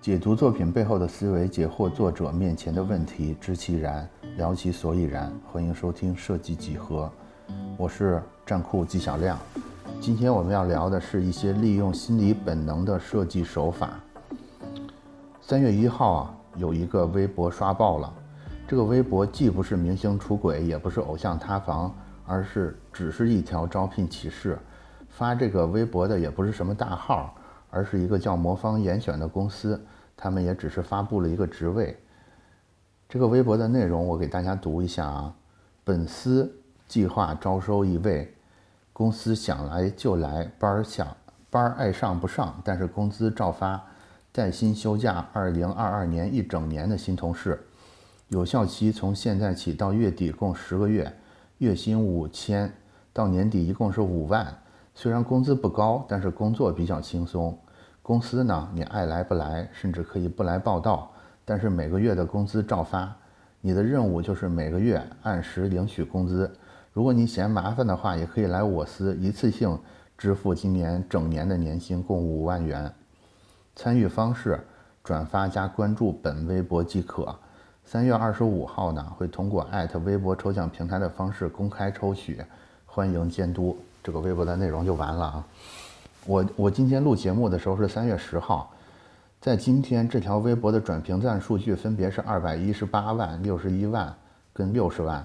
解读作品背后的思维，解惑作者面前的问题，知其然，聊其所以然。欢迎收听设计几何，我是战酷纪晓亮。今天我们要聊的是一些利用心理本能的设计手法。三月一号啊，有一个微博刷爆了。这个微博既不是明星出轨，也不是偶像塌房，而是只是一条招聘启事。发这个微博的也不是什么大号，而是一个叫魔方严选的公司。他们也只是发布了一个职位。这个微博的内容我给大家读一下啊。本司计划招收一位，公司想来就来，班儿想班儿爱上不上，但是工资照发，带薪休假二零二二年一整年的新同事，有效期从现在起到月底共十个月，月薪五千，到年底一共是五万。虽然工资不高，但是工作比较轻松。公司呢，你爱来不来，甚至可以不来报道，但是每个月的工资照发。你的任务就是每个月按时领取工资。如果你嫌麻烦的话，也可以来我司一次性支付今年整年的年薪，共五万元。参与方式：转发加关注本微博即可。三月二十五号呢，会通过艾特微博抽奖平台的方式公开抽取，欢迎监督。这个微博的内容就完了啊。我我今天录节目的时候是三月十号，在今天这条微博的转评赞数据分别是二百一十八万、六十一万跟六十万。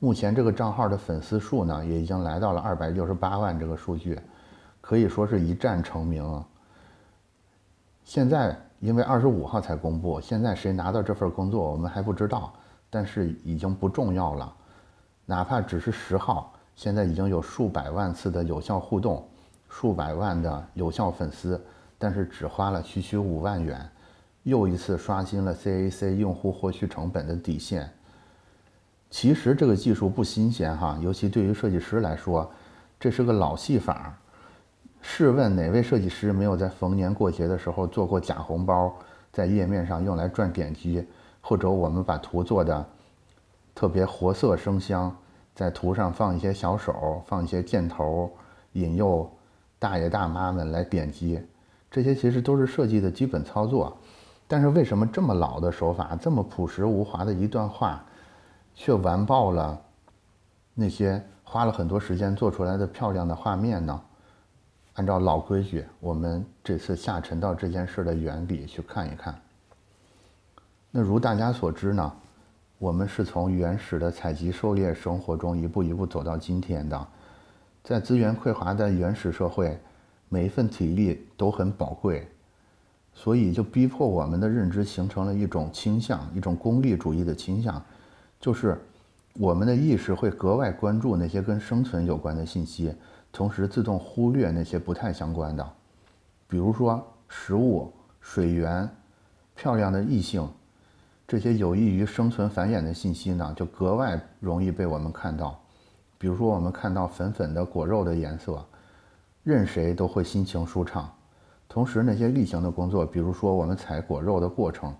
目前这个账号的粉丝数呢，也已经来到了二百六十八万这个数据，可以说是一战成名。现在因为二十五号才公布，现在谁拿到这份工作我们还不知道，但是已经不重要了。哪怕只是十号，现在已经有数百万次的有效互动。数百万的有效粉丝，但是只花了区区五万元，又一次刷新了 CAC 用户获取成本的底线。其实这个技术不新鲜哈，尤其对于设计师来说，这是个老戏法。试问哪位设计师没有在逢年过节的时候做过假红包，在页面上用来赚点击，或者我们把图做的特别活色生香，在图上放一些小手，放一些箭头，引诱。大爷大妈们来点击，这些其实都是设计的基本操作，但是为什么这么老的手法，这么朴实无华的一段话，却完爆了那些花了很多时间做出来的漂亮的画面呢？按照老规矩，我们这次下沉到这件事的原理去看一看。那如大家所知呢，我们是从原始的采集狩猎生活中一步一步走到今天的。在资源匮乏的原始社会，每一份体力都很宝贵，所以就逼迫我们的认知形成了一种倾向，一种功利主义的倾向，就是我们的意识会格外关注那些跟生存有关的信息，同时自动忽略那些不太相关的，比如说食物、水源、漂亮的异性，这些有益于生存繁衍的信息呢，就格外容易被我们看到。比如说，我们看到粉粉的果肉的颜色，任谁都会心情舒畅。同时，那些例行的工作，比如说我们采果肉的过程，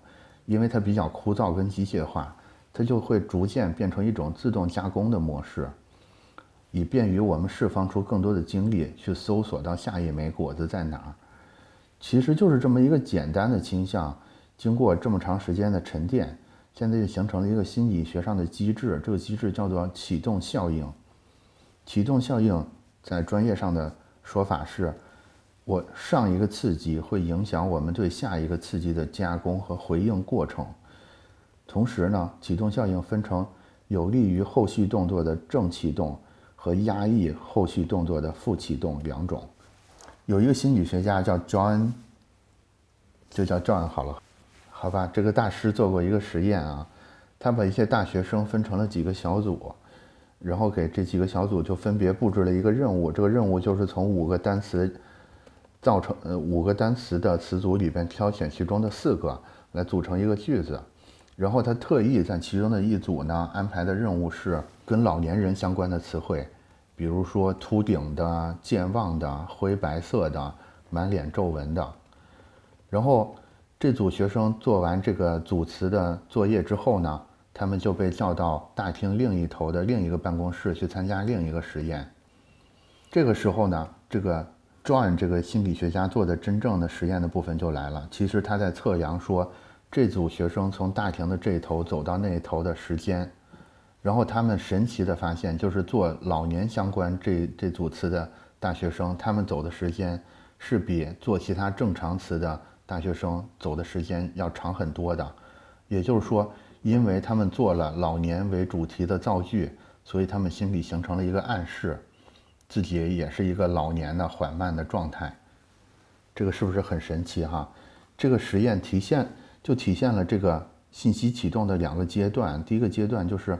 因为它比较枯燥跟机械化，它就会逐渐变成一种自动加工的模式，以便于我们释放出更多的精力去搜索到下一枚果子在哪儿。其实就是这么一个简单的倾向，经过这么长时间的沉淀，现在就形成了一个心理学上的机制，这个机制叫做启动效应。启动效应在专业上的说法是，我上一个刺激会影响我们对下一个刺激的加工和回应过程。同时呢，启动效应分成有利于后续动作的正启动和压抑后续动作的负启动两种。有一个心理学家叫 John，就叫 John 好了，好吧，这个大师做过一个实验啊，他把一些大学生分成了几个小组。然后给这几个小组就分别布置了一个任务，这个任务就是从五个单词造成呃五个单词的词组里边挑选其中的四个来组成一个句子。然后他特意在其中的一组呢安排的任务是跟老年人相关的词汇，比如说秃顶的、健忘的、灰白色的、满脸皱纹的。然后这组学生做完这个组词的作业之后呢。他们就被叫到大厅另一头的另一个办公室去参加另一个实验。这个时候呢，这个 John 这个心理学家做的真正的实验的部分就来了。其实他在测量说，这组学生从大厅的这一头走到那一头的时间，然后他们神奇的发现，就是做老年相关这这组词的大学生，他们走的时间是比做其他正常词的大学生走的时间要长很多的。也就是说，因为他们做了老年为主题的造句，所以他们心里形成了一个暗示。自己也是一个老年的缓慢的状态，这个是不是很神奇哈？这个实验体现就体现了这个信息启动的两个阶段。第一个阶段就是，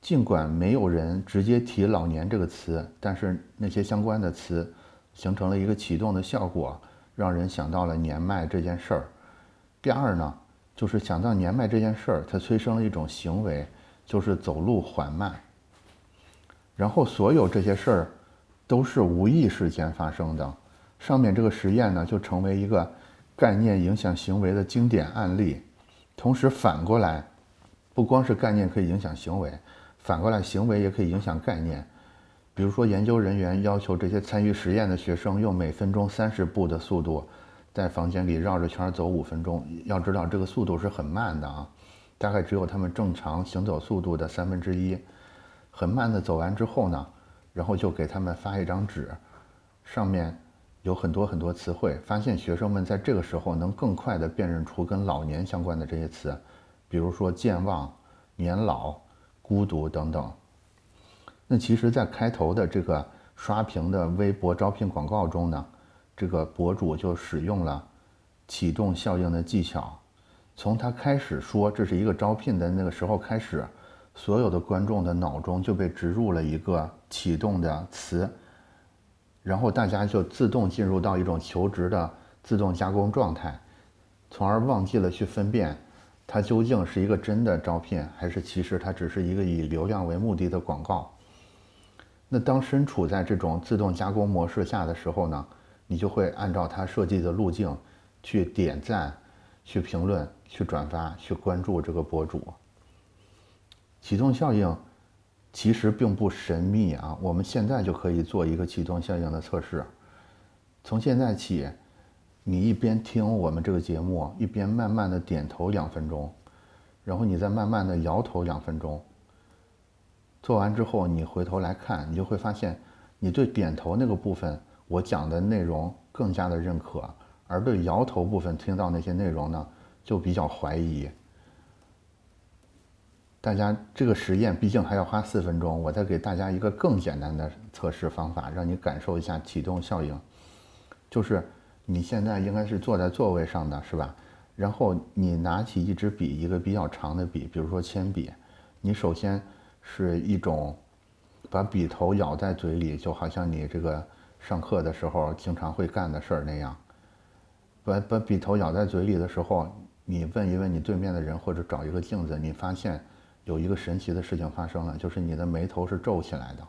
尽管没有人直接提“老年”这个词，但是那些相关的词形成了一个启动的效果，让人想到了年迈这件事儿。第二呢，就是想到年迈这件事儿，它催生了一种行为，就是走路缓慢。然后所有这些事儿都是无意识间发生的。上面这个实验呢，就成为一个概念影响行为的经典案例。同时反过来，不光是概念可以影响行为，反过来行为也可以影响概念。比如说，研究人员要求这些参与实验的学生用每分钟三十步的速度，在房间里绕着圈走五分钟。要知道，这个速度是很慢的啊，大概只有他们正常行走速度的三分之一。很慢的走完之后呢，然后就给他们发一张纸，上面有很多很多词汇。发现学生们在这个时候能更快地辨认出跟老年相关的这些词，比如说健忘、年老、孤独等等。那其实，在开头的这个刷屏的微博招聘广告中呢，这个博主就使用了启动效应的技巧，从他开始说这是一个招聘的那个时候开始。所有的观众的脑中就被植入了一个启动的词，然后大家就自动进入到一种求职的自动加工状态，从而忘记了去分辨它究竟是一个真的招聘，还是其实它只是一个以流量为目的的广告。那当身处在这种自动加工模式下的时候呢，你就会按照他设计的路径去点赞、去评论、去转发、去关注这个博主。启动效应其实并不神秘啊，我们现在就可以做一个启动效应的测试。从现在起，你一边听我们这个节目，一边慢慢的点头两分钟，然后你再慢慢的摇头两分钟。做完之后，你回头来看，你就会发现，你对点头那个部分我讲的内容更加的认可，而对摇头部分听到那些内容呢，就比较怀疑。大家这个实验毕竟还要花四分钟，我再给大家一个更简单的测试方法，让你感受一下启动效应。就是你现在应该是坐在座位上的是吧？然后你拿起一支笔，一个比较长的笔，比如说铅笔。你首先是一种把笔头咬在嘴里，就好像你这个上课的时候经常会干的事儿那样。把把笔头咬在嘴里的时候，你问一问你对面的人，或者找一个镜子，你发现。有一个神奇的事情发生了，就是你的眉头是皱起来的。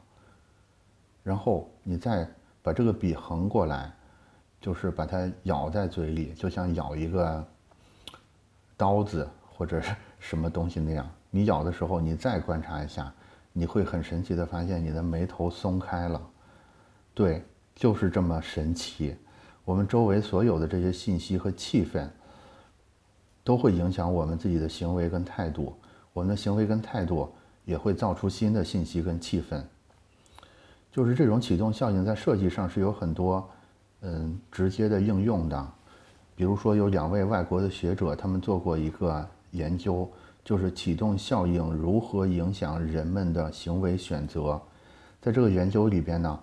然后你再把这个笔横过来，就是把它咬在嘴里，就像咬一个刀子或者是什么东西那样。你咬的时候，你再观察一下，你会很神奇的发现你的眉头松开了。对，就是这么神奇。我们周围所有的这些信息和气氛，都会影响我们自己的行为跟态度。我们的行为跟态度也会造出新的信息跟气氛，就是这种启动效应在设计上是有很多嗯直接的应用的。比如说有两位外国的学者，他们做过一个研究，就是启动效应如何影响人们的行为选择。在这个研究里边呢，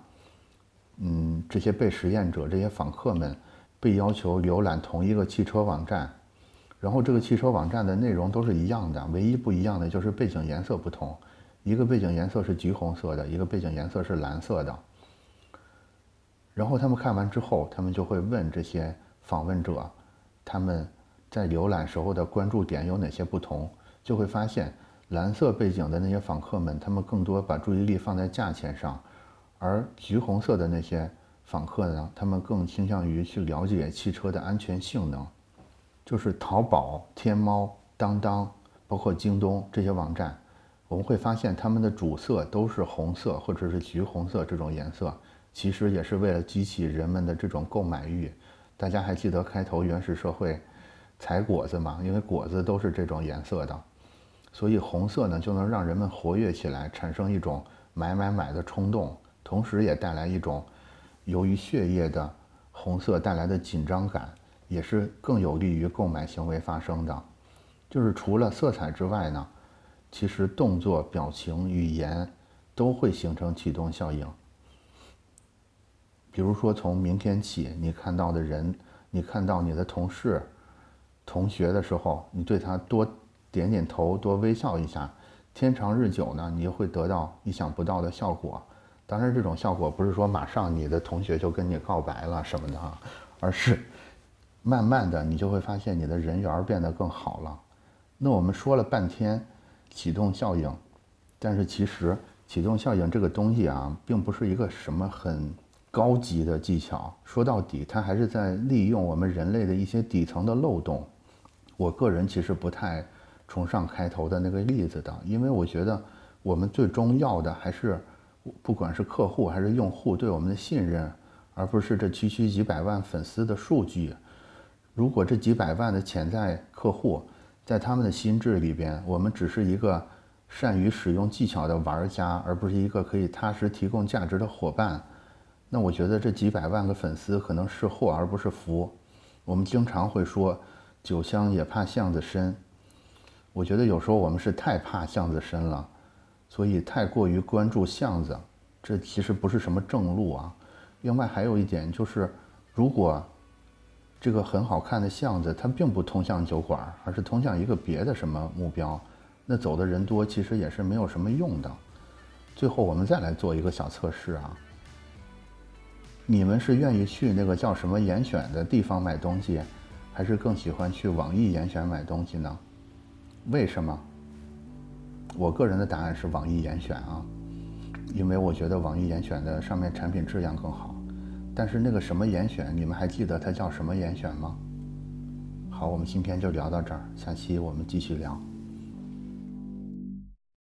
嗯，这些被实验者、这些访客们被要求浏览同一个汽车网站。然后这个汽车网站的内容都是一样的，唯一不一样的就是背景颜色不同，一个背景颜色是橘红色的，一个背景颜色是蓝色的。然后他们看完之后，他们就会问这些访问者，他们在浏览时候的关注点有哪些不同，就会发现蓝色背景的那些访客们，他们更多把注意力放在价钱上，而橘红色的那些访客呢，他们更倾向于去了解汽车的安全性能。就是淘宝、天猫、当当，包括京东这些网站，我们会发现它们的主色都是红色或者是橘红色这种颜色，其实也是为了激起人们的这种购买欲。大家还记得开头原始社会采果子吗？因为果子都是这种颜色的，所以红色呢就能让人们活跃起来，产生一种买买买的冲动，同时也带来一种由于血液的红色带来的紧张感，也是更有利于购买行为发生的。就是除了色彩之外呢，其实动作、表情、语言都会形成启动效应。比如说，从明天起，你看到的人，你看到你的同事、同学的时候，你对他多点点头，多微笑一下，天长日久呢，你就会得到意想不到的效果。当然，这种效果不是说马上你的同学就跟你告白了什么的哈，而是慢慢的，你就会发现你的人缘变得更好了。那我们说了半天启动效应，但是其实启动效应这个东西啊，并不是一个什么很。高级的技巧，说到底，它还是在利用我们人类的一些底层的漏洞。我个人其实不太崇尚开头的那个例子的，因为我觉得我们最终要的还是，不管是客户还是用户对我们的信任，而不是这区区几百万粉丝的数据。如果这几百万的潜在客户在他们的心智里边，我们只是一个善于使用技巧的玩家，而不是一个可以踏实提供价值的伙伴。那我觉得这几百万个粉丝可能是祸而不是福。我们经常会说“酒香也怕巷子深”，我觉得有时候我们是太怕巷子深了，所以太过于关注巷子，这其实不是什么正路啊。另外还有一点就是，如果这个很好看的巷子它并不通向酒馆，而是通向一个别的什么目标，那走的人多其实也是没有什么用的。最后我们再来做一个小测试啊。你们是愿意去那个叫什么严选的地方买东西，还是更喜欢去网易严选买东西呢？为什么？我个人的答案是网易严选啊，因为我觉得网易严选的上面产品质量更好。但是那个什么严选，你们还记得它叫什么严选吗？好，我们今天就聊到这儿，下期我们继续聊。